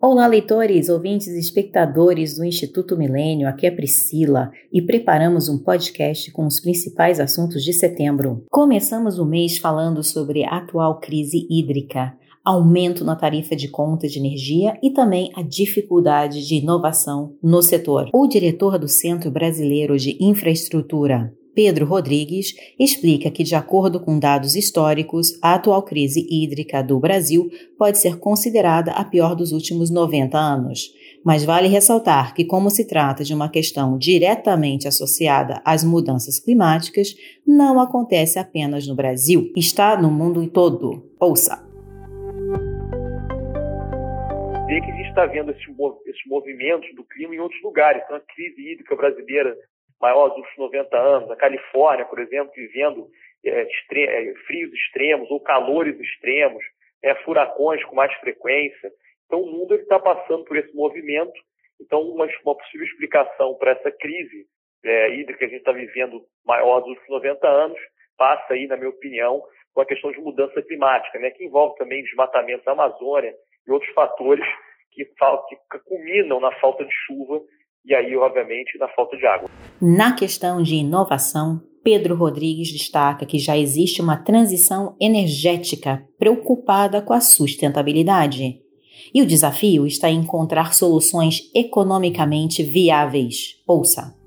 Olá, leitores, ouvintes e espectadores do Instituto Milênio. Aqui é Priscila e preparamos um podcast com os principais assuntos de setembro. Começamos o mês falando sobre a atual crise hídrica, aumento na tarifa de conta de energia e também a dificuldade de inovação no setor. O diretor do Centro Brasileiro de Infraestrutura, Pedro Rodrigues explica que, de acordo com dados históricos, a atual crise hídrica do Brasil pode ser considerada a pior dos últimos 90 anos. Mas vale ressaltar que, como se trata de uma questão diretamente associada às mudanças climáticas, não acontece apenas no Brasil, está no mundo todo. Ouça! Vê que a gente está vendo esses, movimentos do clima em outros lugares. Então, a crise hídrica brasileira maior dos últimos 90 anos, a Califórnia, por exemplo, vivendo é, extre é, frios extremos ou calores extremos, é, furacões com mais frequência. Então, o mundo está passando por esse movimento. Então, uma, uma possível explicação para essa crise é, hídrica que a gente está vivendo maior dos últimos 90 anos passa aí, na minha opinião, com a questão de mudança climática, né, que envolve também desmatamento da Amazônia e outros fatores que, que culminam na falta de chuva e aí, obviamente, na falta de água. Na questão de inovação, Pedro Rodrigues destaca que já existe uma transição energética preocupada com a sustentabilidade. E o desafio está em encontrar soluções economicamente viáveis. Ouça.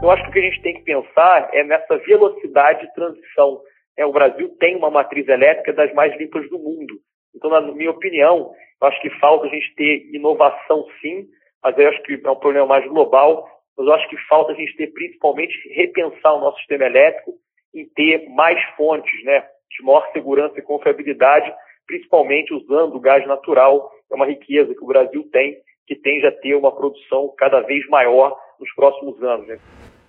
Eu acho que o que a gente tem que pensar é nessa velocidade de transição. É, o Brasil tem uma matriz elétrica das mais limpas do mundo. Então, na minha opinião, eu acho que falta a gente ter inovação sim, mas eu acho que é um problema mais global. Mas eu acho que falta a gente ter principalmente repensar o nosso sistema elétrico em ter mais fontes, né, de maior segurança e confiabilidade, principalmente usando o gás natural. É uma riqueza que o Brasil tem, que tende a ter uma produção cada vez maior nos próximos anos. Né?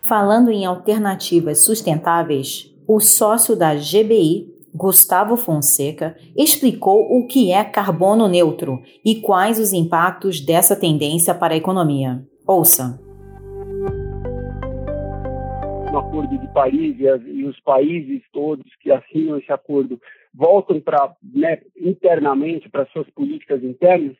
Falando em alternativas sustentáveis, o sócio da GBI Gustavo Fonseca explicou o que é carbono neutro e quais os impactos dessa tendência para a economia. Ouça. No Acordo de Paris e, os países todos que assinam esse acordo voltam para né, internamente para suas políticas internas,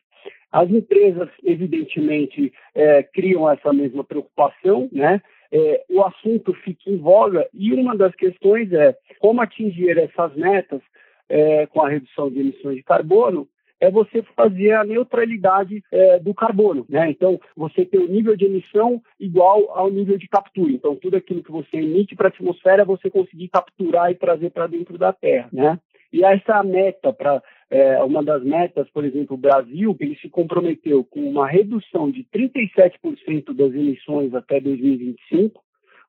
as empresas, evidentemente, é, criam essa mesma preocupação, né? É, o assunto fica em voga e uma das questões é como atingir essas metas é, com a redução de emissões de carbono é você fazer a neutralidade é, do carbono, né? Então, você ter o nível de emissão igual ao nível de captura. Então, tudo aquilo que você emite para a atmosfera, você conseguir capturar e trazer para dentro da Terra, né? E essa meta para é, uma das metas, por exemplo, o Brasil, ele se comprometeu com uma redução de 37% das emissões até 2025,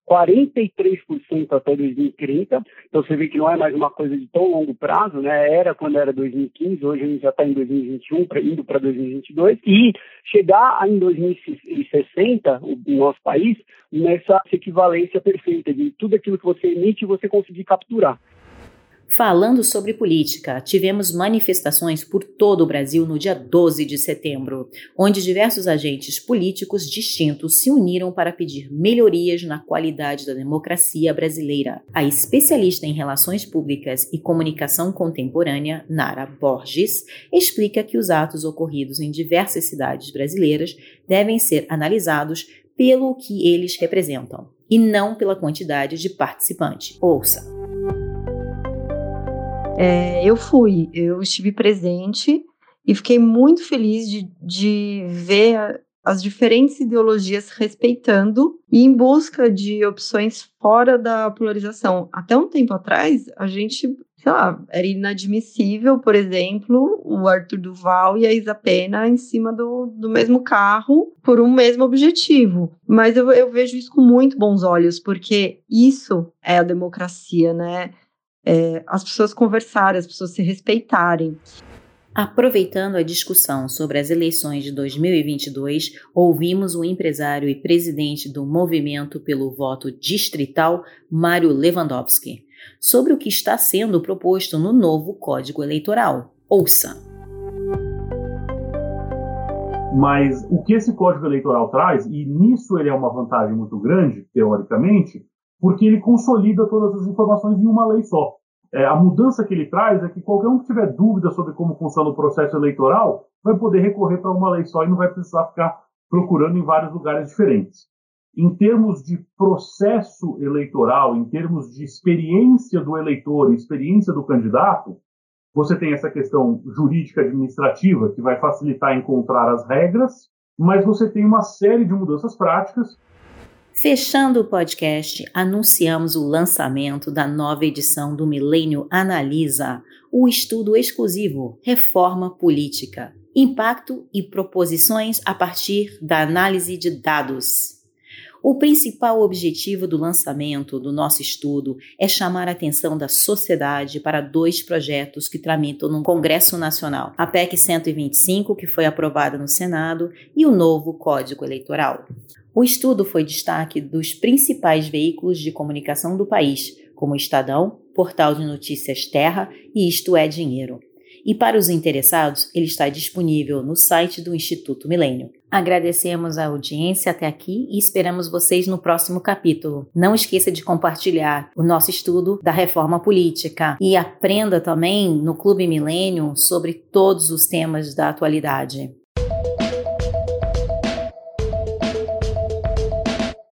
43% até 2030. Então você vê que não é mais uma coisa de tão longo prazo, né? Era quando era 2015, hoje a gente já está em 2021, pra, indo para 2022, e chegar em 2060, o nosso país, nessa equivalência perfeita de tudo aquilo que você emite você conseguir capturar. Falando sobre política, tivemos manifestações por todo o Brasil no dia 12 de setembro, onde diversos agentes políticos distintos se uniram para pedir melhorias na qualidade da democracia brasileira. A especialista em relações públicas e comunicação contemporânea, Nara Borges, explica que os atos ocorridos em diversas cidades brasileiras devem ser analisados pelo que eles representam e não pela quantidade de participantes. Ouça. É, eu fui, eu estive presente e fiquei muito feliz de, de ver as diferentes ideologias respeitando e em busca de opções fora da polarização. Até um tempo atrás, a gente, sei lá, era inadmissível, por exemplo, o Arthur Duval e a Isa Pena em cima do, do mesmo carro por um mesmo objetivo. Mas eu, eu vejo isso com muito bons olhos, porque isso é a democracia, né? É, as pessoas conversarem, as pessoas se respeitarem. Aproveitando a discussão sobre as eleições de 2022, ouvimos o empresário e presidente do Movimento pelo Voto Distrital, Mário Lewandowski, sobre o que está sendo proposto no novo Código Eleitoral. Ouça! Mas o que esse Código Eleitoral traz, e nisso ele é uma vantagem muito grande, teoricamente, porque ele consolida todas as informações em uma lei só. é, a mudança que ele traz é que qualquer um que tiver dúvida sobre como funciona o processo eleitoral vai poder recorrer para uma lei só e não vai precisar ficar procurando em vários lugares diferentes. Em termos de processo eleitoral, em termos de experiência do eleitor, experiência do candidato, você tem essa questão jurídica administrativa que vai facilitar encontrar as regras, mas você tem uma série de mudanças práticas Fechando o podcast, anunciamos o lançamento da nova edição do Milênio Analisa, o estudo exclusivo Reforma Política, Impacto e Proposições a partir da análise de dados. O principal objetivo do lançamento do nosso estudo é chamar a atenção da sociedade para dois projetos que tramitam no Congresso Nacional: a PEC 125, que foi aprovada no Senado, e o novo Código Eleitoral. O estudo foi destaque dos principais veículos de comunicação do país, como Estadão, Portal de Notícias Terra e Isto é Dinheiro. E para os interessados, ele está disponível no site do Instituto Milênio. Agradecemos a audiência até aqui e esperamos vocês no próximo capítulo. Não esqueça de compartilhar o nosso estudo da reforma política e aprenda também no Clube Milênio sobre todos os temas da atualidade.